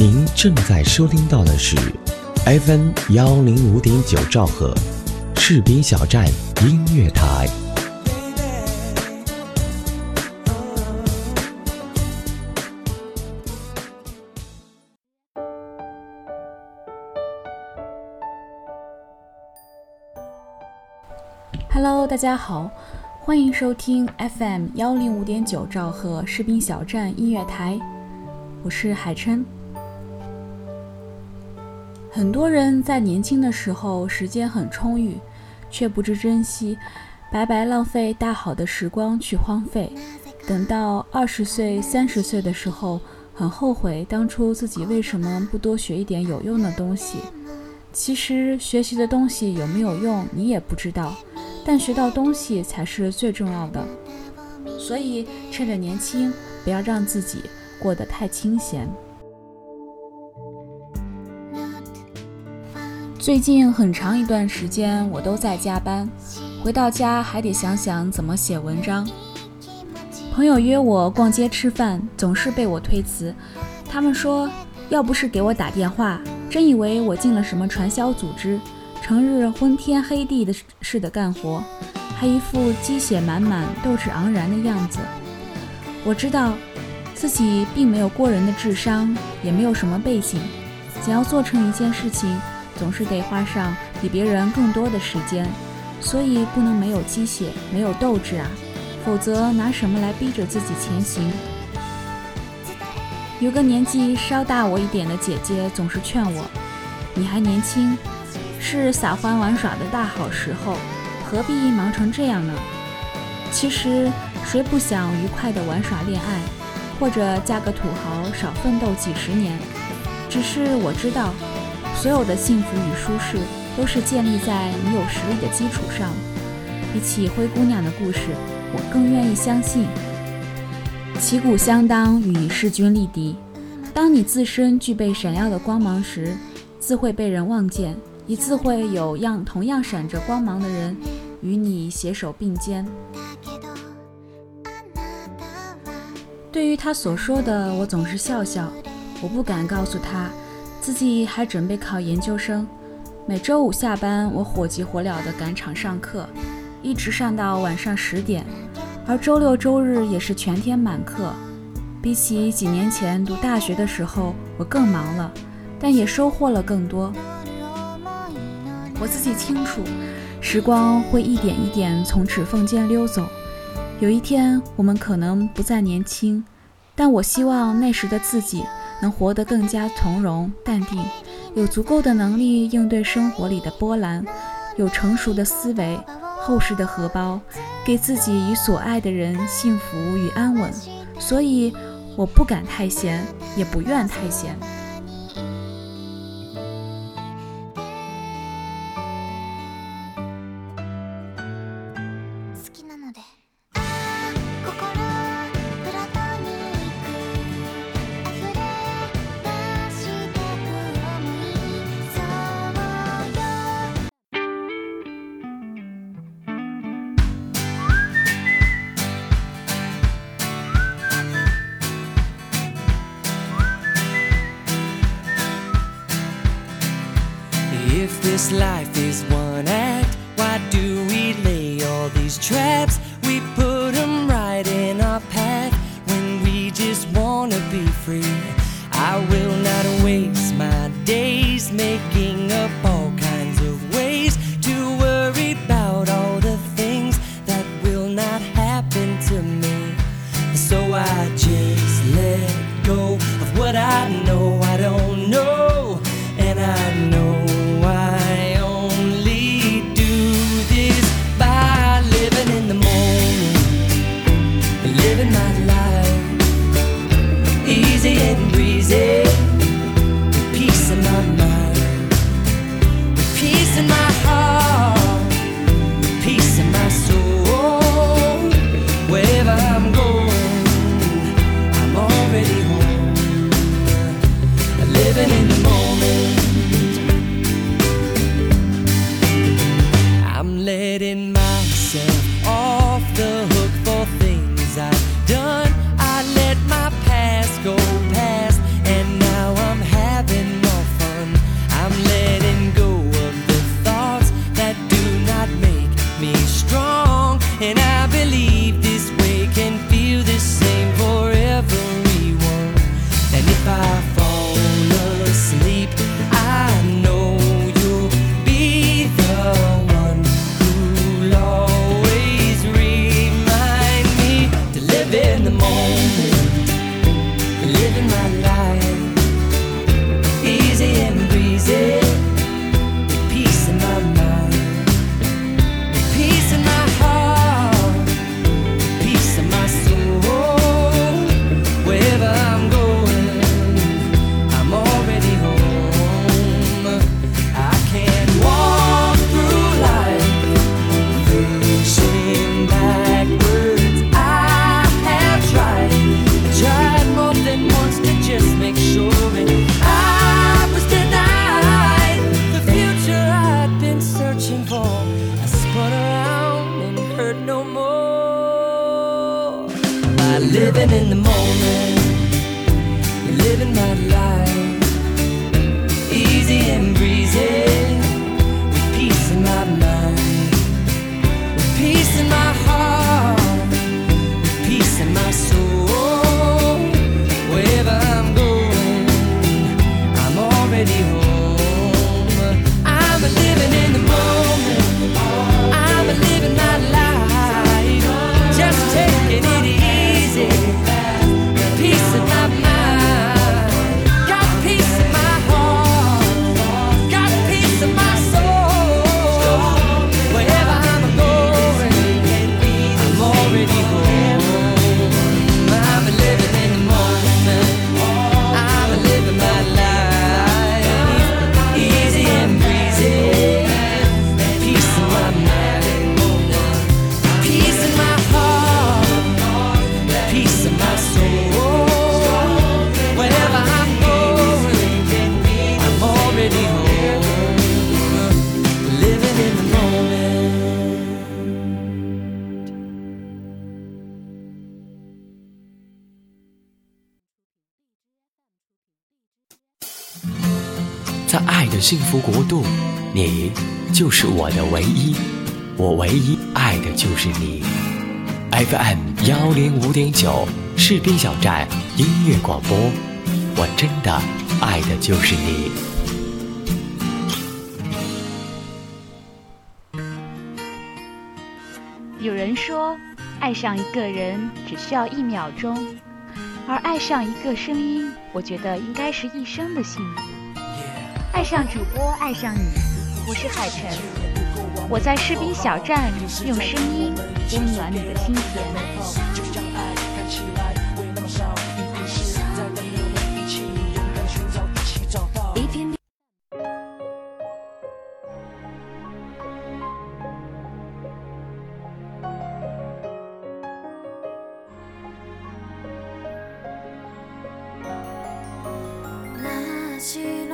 您正在收听到的是 FM 幺零五点九兆赫，士兵小站音乐台。Hello，大家好，欢迎收听 FM 幺零五点九兆赫士兵小站音乐台，我是海琛。很多人在年轻的时候时间很充裕，却不知珍惜，白白浪费大好的时光去荒废。等到二十岁、三十岁的时候，很后悔当初自己为什么不多学一点有用的东西。其实学习的东西有没有用，你也不知道。但学到东西才是最重要的，所以趁着年轻，不要让自己过得太清闲。最近很长一段时间我都在加班，回到家还得想想怎么写文章。朋友约我逛街吃饭，总是被我推辞。他们说，要不是给我打电话，真以为我进了什么传销组织。成日昏天黑地的似的干活，还一副鸡血满满、斗志昂然的样子。我知道自己并没有过人的智商，也没有什么背景。想要做成一件事情，总是得花上比别人更多的时间，所以不能没有鸡血、没有斗志啊！否则拿什么来逼着自己前行？有个年纪稍大我一点的姐姐总是劝我：“你还年轻。”是撒欢玩耍的大好时候，何必忙成这样呢？其实谁不想愉快的玩耍恋爱，或者嫁个土豪少奋斗几十年？只是我知道，所有的幸福与舒适都是建立在你有实力的基础上。比起灰姑娘的故事，我更愿意相信旗鼓相当与势均力敌。当你自身具备闪耀的光芒时，自会被人望见。一次会有样同样闪着光芒的人与你携手并肩。对于他所说的，我总是笑笑。我不敢告诉他，自己还准备考研究生。每周五下班，我火急火燎地赶场上课，一直上到晚上十点。而周六周日也是全天满课。比起几年前读大学的时候，我更忙了，但也收获了更多。我自己清楚，时光会一点一点从指缝间溜走。有一天，我们可能不再年轻，但我希望那时的自己能活得更加从容淡定，有足够的能力应对生活里的波澜，有成熟的思维，厚实的荷包，给自己与所爱的人幸福与安稳。所以，我不敢太闲，也不愿太闲。Life is one living my life. Easy and breezy, home. 爱的幸福国度，你就是我的唯一，我唯一爱的就是你。FM 幺零五点九士兵小站音乐广播，我真的爱的就是你。有人说，爱上一个人只需要一秒钟，而爱上一个声音，我觉得应该是一生的幸福。爱上主播，爱上你，我是海晨，我在士兵小站用声音温暖你的心田。一片真っ白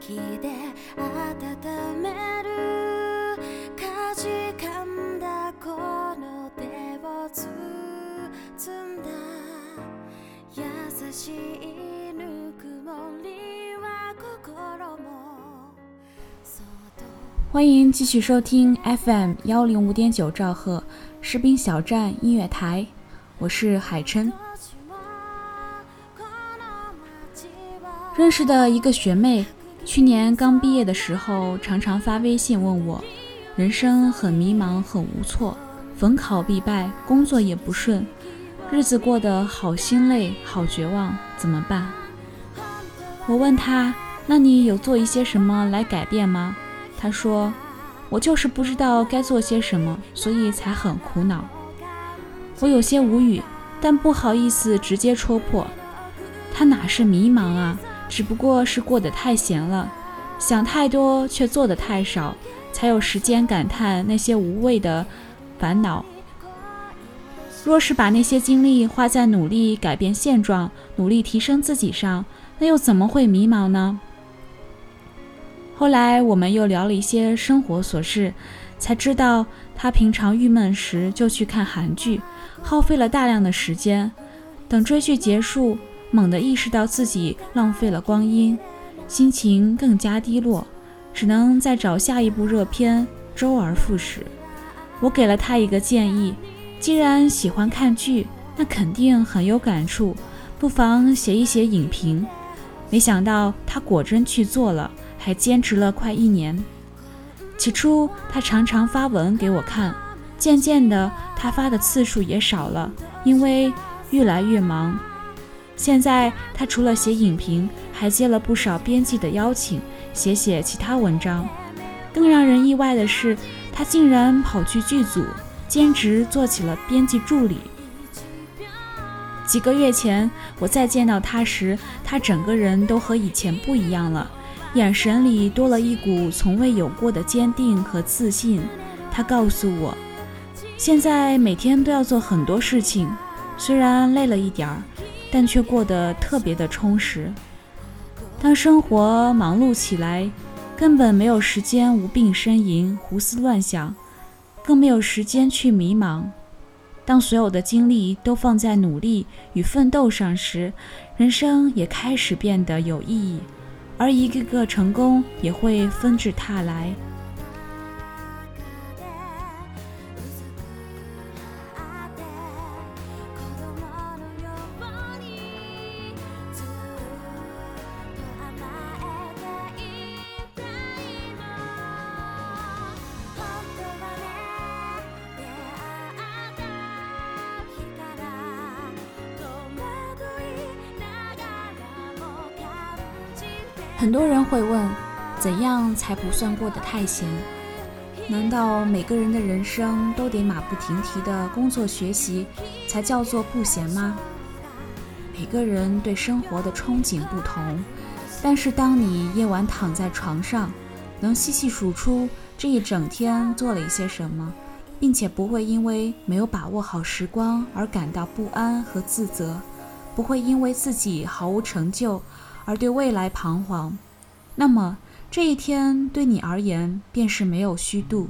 な息で温めるかじかんだこの手を包んだ優しいぬくもりは心もそっと欢迎继续收听 FM 幺零五点九兆赫士兵小站音乐台，我是海琛。认识的一个学妹， 去年刚毕业的时候，常常发微信问我，人生很迷茫，很无措，逢考必败，工作也不顺，日子过得好心累，好绝望，怎么办？我问他，那你有做一些什么来改变吗？他说，我就是不知道该做些什么，所以才很苦恼。我有些无语，但不好意思直接戳破。他哪是迷茫啊？只不过是过得太闲了，想太多却做得太少，才有时间感叹那些无谓的烦恼。若是把那些精力花在努力改变现状、努力提升自己上，那又怎么会迷茫呢？后来我们又聊了一些生活琐事，才知道他平常郁闷时就去看韩剧，耗费了大量的时间。等追剧结束，猛地意识到自己浪费了光阴，心情更加低落，只能再找下一部热片，周而复始。我给了他一个建议：既然喜欢看剧，那肯定很有感触，不妨写一写影评。没想到他果真去做了，还坚持了快一年。起初他常常发文给我看，渐渐的他发的次数也少了，因为越来越忙。现在他除了写影评，还接了不少编辑的邀请，写写其他文章。更让人意外的是，他竟然跑去剧组兼职做起了编辑助理。几个月前，我再见到他时，他整个人都和以前不一样了，眼神里多了一股从未有过的坚定和自信。他告诉我，现在每天都要做很多事情，虽然累了一点儿，但却过得特别的充实。当生活忙碌起来，根本没有时间无病呻吟、胡思乱想，更没有时间去迷茫。当所有的精力都放在努力与奋斗上时，人生也开始变得有意义，而一个个成功也会纷至沓来。很多人会问，怎样才不算过得太闲？难道每个人的人生都得马不停蹄的工作学习，才叫做不闲吗？每个人对生活的憧憬不同，但是当你夜晚躺在床上，能细细数出这一整天做了一些什么，并且不会因为没有把握好时光而感到不安和自责，不会因为自己毫无成就。而对未来彷徨，那么这一天对你而言便是没有虚度。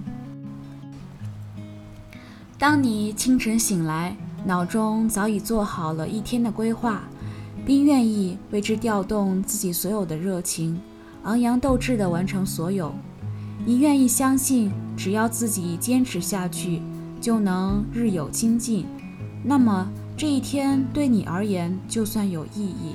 当你清晨醒来，脑中早已做好了一天的规划，并愿意为之调动自己所有的热情，昂扬斗志地完成所有。你愿意相信，只要自己坚持下去，就能日有精进。那么这一天对你而言就算有意义。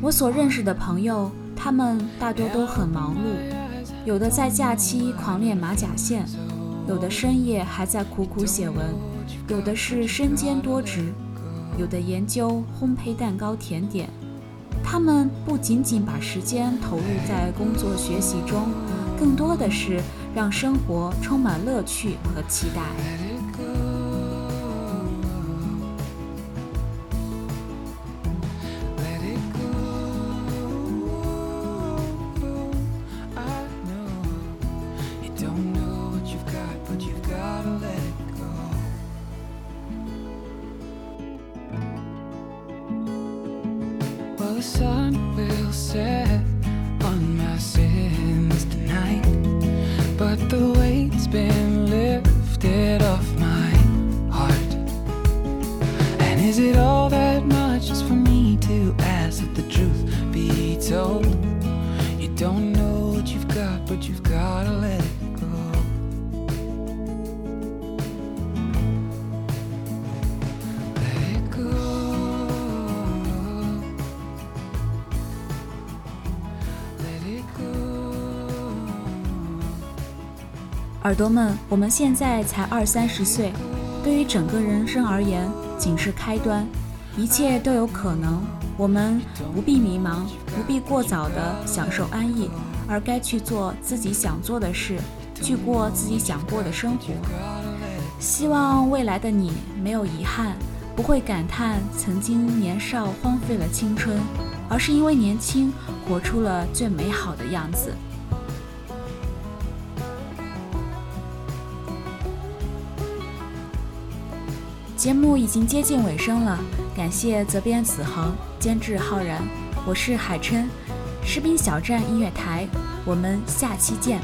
我所认识的朋友，他们大多都很忙碌，有的在假期狂练马甲线，有的深夜还在苦苦写文，有的是身兼多职，有的研究烘焙蛋糕甜点。他们不仅仅把时间投入在工作学习中，更多的是让生活充满乐趣和期待。耳朵们，我们现在才二三十岁，对于整个人生而言，仅是开端，一切都有可能。我们不必迷茫，不必过早的享受安逸，而该去做自己想做的事，去过自己想过的生活。希望未来的你没有遗憾，不会感叹曾经年少荒废了青春，而是因为年轻，活出了最美好的样子。节目已经接近尾声了，感谢责编子恒，监制浩然，我是海琛，士兵小站音乐台，我们下期见。